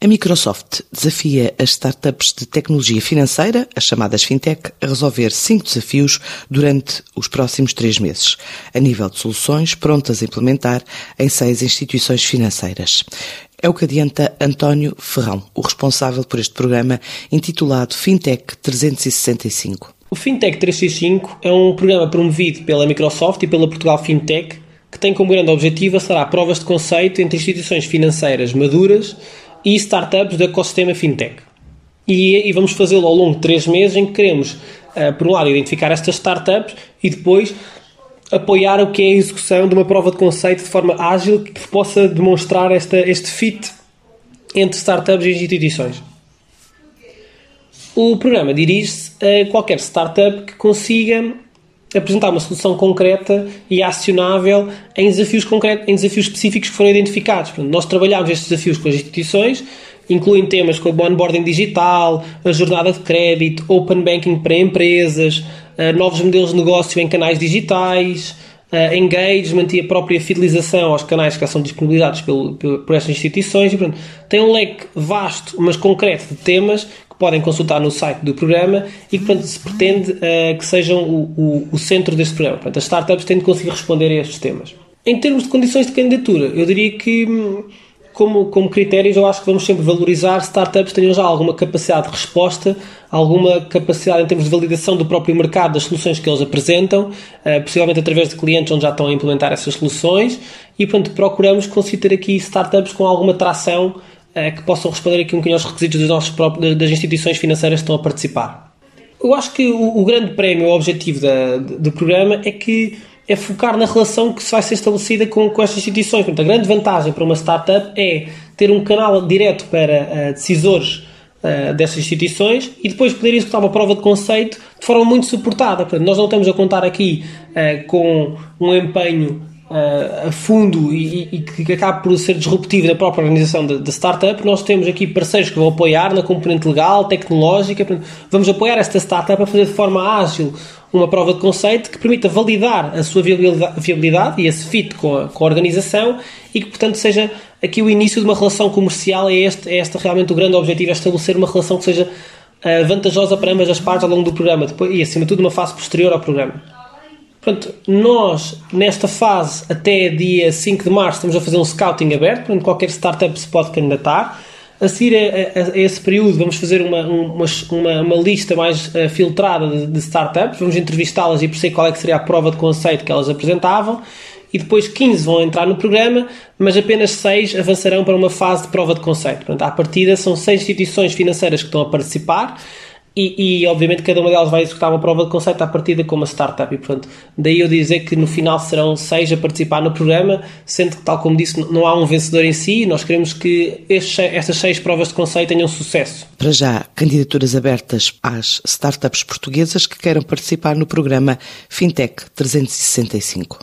A Microsoft desafia as startups de tecnologia financeira, as chamadas fintech, a resolver cinco desafios durante os próximos três meses, a nível de soluções prontas a implementar em seis instituições financeiras. É o que adianta António Ferrão, o responsável por este programa intitulado Fintech 365. O Fintech 365 é um programa promovido pela Microsoft e pela Portugal Fintech que tem como grande objetivo acelerar provas de conceito entre instituições financeiras maduras e startups do ecossistema fintech. E, e vamos fazê-lo ao longo de três meses, em que queremos, uh, por um lado, identificar estas startups e depois apoiar o que é a execução de uma prova de conceito de forma ágil que possa demonstrar esta, este fit entre startups e instituições. O programa dirige-se a qualquer startup que consiga apresentar uma solução concreta e acionável em desafios, concretos, em desafios específicos que foram identificados. Portanto, nós trabalhamos estes desafios com as instituições, incluem temas como o onboarding digital, a jornada de crédito, open banking para empresas, eh, novos modelos de negócio em canais digitais, uh, engagement e a própria fidelização aos canais que são disponibilizados pelo, pelo, por estas instituições. E, portanto, tem um leque vasto, mas concreto de temas podem consultar no site do programa e que portanto, se pretende uh, que sejam o, o, o, centro deste programa. Portanto, as startups têm de conseguir responder a estes temas. Em termos de condições de candidatura, eu diria que, hum, como, como critérios, eu acho que vamos sempre valorizar startups que tenham já alguma capacidade de resposta, alguma capacidade em termos de validação do próprio mercado das soluções que eles apresentam, uh, possivelmente através de clientes onde já estão a implementar essas soluções, e portanto procuramos conseguir ter aqui startups com alguma tração uh, que possam responder aqui um bocadinho aos requisitos dos nossos próprios, das instituições financeiras que estão a participar. Eu acho que o, o grande prémio, o objetivo da, do programa é que é focar na relação que vai ser estabelecida com, com estas instituições. Portanto, a grande vantagem para uma startup é ter um canal direto para uh, decisores uh, dessas instituições e depois poder executar uma prova de conceito de forma muito suportada. Portanto, nós não estamos a contar aqui uh, com um empenho a fundo e, e, que acaba por ser disruptivo na própria organização da startup, nós temos aqui parceiros que vão apoiar na componente legal, tecnológica. Vamos apoiar esta startup a fazer de forma ágil uma prova de conceito que permita validar a sua viabilidade, e esse fit com a, com a, organização e que, portanto, seja aqui o início de uma relação comercial. É este, é este realmente o grande objetivo: é estabelecer uma relação que seja uh, vantajosa para ambas as partes ao longo do programa depois, e, acima de tudo, uma fase posterior ao programa. Portanto, nós, nesta fase, até dia 5 de março, estamos a fazer um scouting aberto, portanto, qualquer startup se pode candidatar. A seguir a, a, a esse período, vamos fazer uma, uma, uma, uma lista mais uh, filtrada de, de, startups, vamos entrevistá-las e perceber qual é que seria a prova de conceito que elas apresentavam. E depois 15 vão entrar no programa, mas apenas 6 avançarão para uma fase de prova de conceito. Portanto, à partida, são 6 instituições financeiras que estão a participar e, e, obviamente cada uma delas vai executar uma prova de conceito à partida como uma startup e portanto daí eu dizer que no final serão seis a participar no programa sendo que tal como disse não há um vencedor em si nós queremos que estas seis provas de conceito tenham sucesso. Para já, candidaturas abertas às startups portuguesas que queiram participar no programa Fintech 365.